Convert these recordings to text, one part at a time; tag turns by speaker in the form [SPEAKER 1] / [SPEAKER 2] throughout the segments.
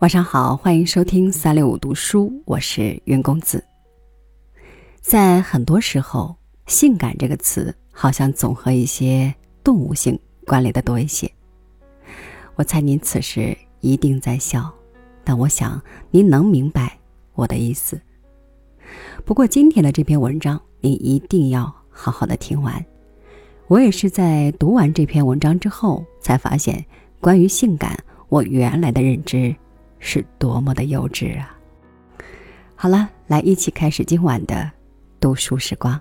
[SPEAKER 1] 晚上好，欢迎收听三六五读书，我是云公子。在很多时候，“性感”这个词好像总和一些动物性关联的多一些。我猜您此时一定在笑，但我想您能明白我的意思。不过今天的这篇文章，你一定要好好的听完。我也是在读完这篇文章之后，才发现关于性感，我原来的认知。是多么的幼稚啊！好了，来一起开始今晚的读书时光。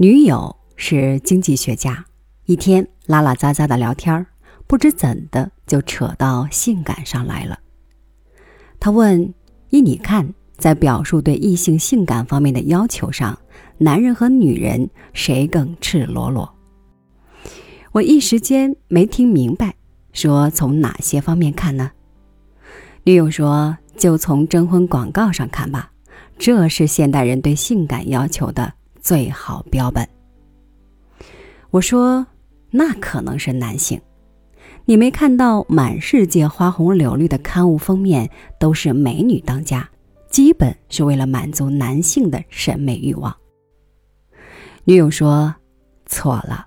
[SPEAKER 1] 女友是经济学家，一天拉拉杂杂的聊天不知怎的就扯到性感上来了。他问：“依你看，在表述对异性性感方面的要求上，男人和女人谁更赤裸裸？”我一时间没听明白，说从哪些方面看呢？女友说：“就从征婚广告上看吧，这是现代人对性感要求的。”最好标本。我说，那可能是男性。你没看到满世界花红柳绿的刊物封面都是美女当家，基本是为了满足男性的审美欲望。女友说，错了。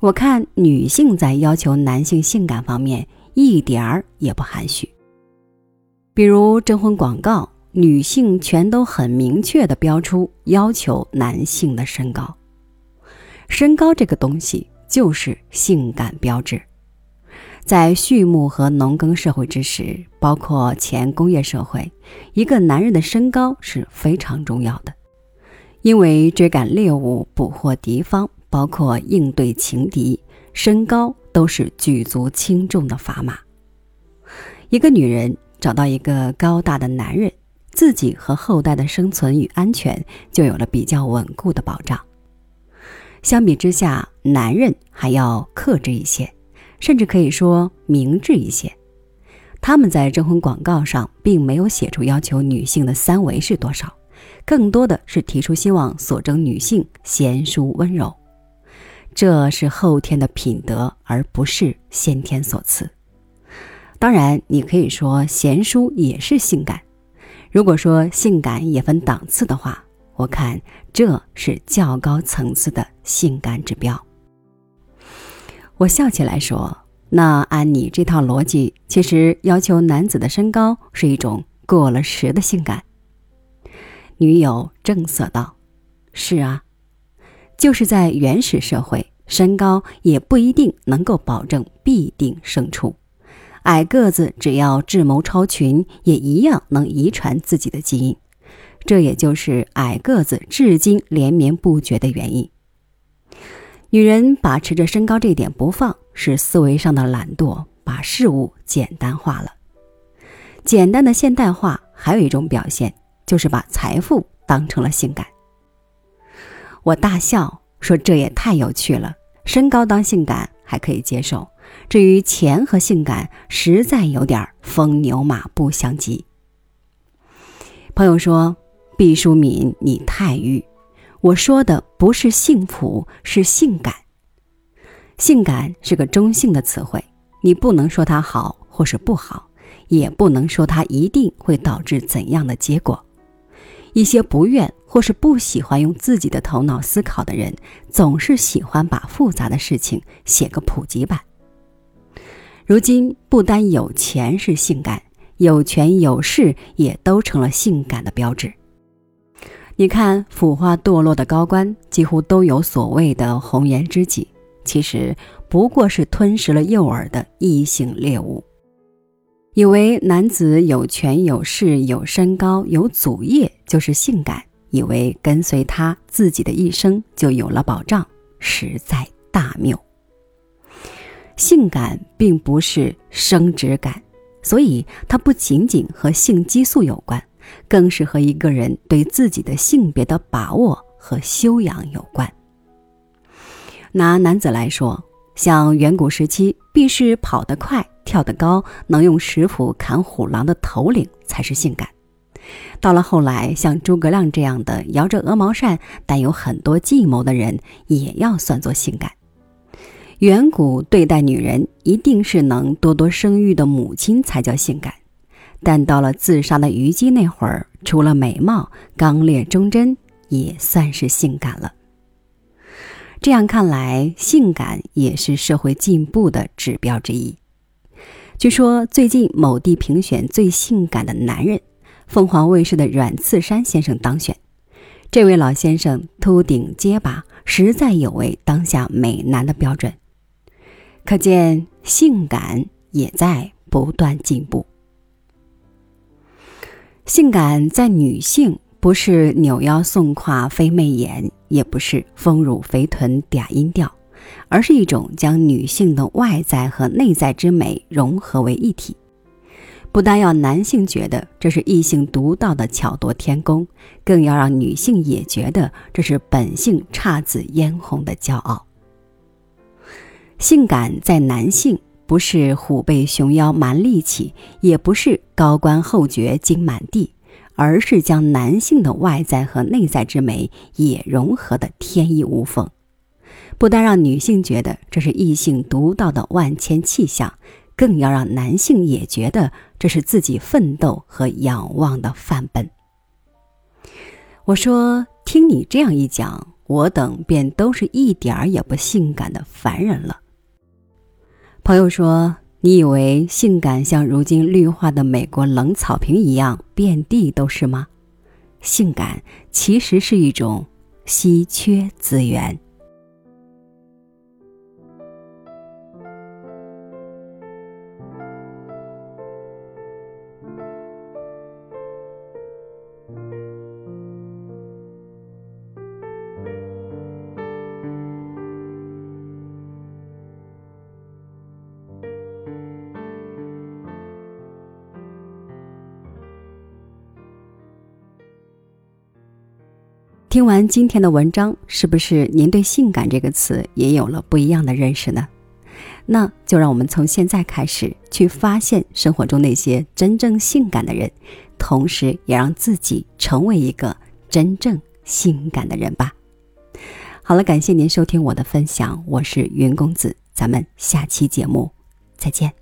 [SPEAKER 1] 我看女性在要求男性性感方面一点儿也不含蓄，比如征婚广告。女性全都很明确的标出要求男性的身高，身高这个东西就是性感标志。在畜牧和农耕社会之时，包括前工业社会，一个男人的身高是非常重要的，因为追赶猎物、捕获敌方，包括应对情敌，身高都是举足轻重的砝码。一个女人找到一个高大的男人。自己和后代的生存与安全就有了比较稳固的保障。相比之下，男人还要克制一些，甚至可以说明智一些。他们在征婚广告上并没有写出要求女性的三围是多少，更多的是提出希望所征女性贤淑温柔。这是后天的品德，而不是先天所赐。当然，你可以说贤淑也是性感。如果说性感也分档次的话，我看这是较高层次的性感指标。我笑起来说：“那按你这套逻辑，其实要求男子的身高是一种过了时的性感。”女友正色道：“是啊，就是在原始社会，身高也不一定能够保证必定胜出。”矮个子只要智谋超群，也一样能遗传自己的基因，这也就是矮个子至今连绵不绝的原因。女人把持着身高这点不放，是思维上的懒惰，把事物简单化了。简单的现代化还有一种表现，就是把财富当成了性感。我大笑说：“这也太有趣了，身高当性感还可以接受。”至于钱和性感，实在有点风牛马不相及。朋友说：“毕淑敏，你太愚。”我说的不是幸福，是性感。性感是个中性的词汇，你不能说它好或是不好，也不能说它一定会导致怎样的结果。一些不愿或是不喜欢用自己的头脑思考的人，总是喜欢把复杂的事情写个普及版。如今不单有钱是性感，有权有势也都成了性感的标志。你看，腐化堕落的高官几乎都有所谓的红颜知己，其实不过是吞食了诱饵的异性猎物。以为男子有权有势有身高有祖业就是性感，以为跟随他自己的一生就有了保障，实在大谬。性感并不是生殖感，所以它不仅仅和性激素有关，更是和一个人对自己的性别的把握和修养有关。拿男子来说，像远古时期，必是跑得快、跳得高，能用石斧砍虎狼的头领才是性感。到了后来，像诸葛亮这样的摇着鹅毛扇但有很多计谋的人，也要算作性感。远古对待女人一定是能多多生育的母亲才叫性感，但到了自杀的虞姬那会儿，除了美貌，刚烈忠贞也算是性感了。这样看来，性感也是社会进步的指标之一。据说最近某地评选最性感的男人，凤凰卫视的阮次山先生当选。这位老先生秃顶结巴，实在有违当下美男的标准。可见，性感也在不断进步。性感在女性，不是扭腰送胯飞媚眼，也不是丰乳肥臀嗲音调，而是一种将女性的外在和内在之美融合为一体。不单要男性觉得这是异性独到的巧夺天工，更要让女性也觉得这是本性姹紫嫣红的骄傲。性感在男性，不是虎背熊腰蛮力气，也不是高官厚爵金满地，而是将男性的外在和内在之美也融合的天衣无缝。不但让女性觉得这是异性独到的万千气象，更要让男性也觉得这是自己奋斗和仰望的范本。我说，听你这样一讲，我等便都是一点儿也不性感的凡人了。朋友说：“你以为性感像如今绿化的美国冷草坪一样遍地都是吗？性感其实是一种稀缺资源。”听完今天的文章，是不是您对“性感”这个词也有了不一样的认识呢？那就让我们从现在开始去发现生活中那些真正性感的人，同时也让自己成为一个真正性感的人吧。好了，感谢您收听我的分享，我是云公子，咱们下期节目再见。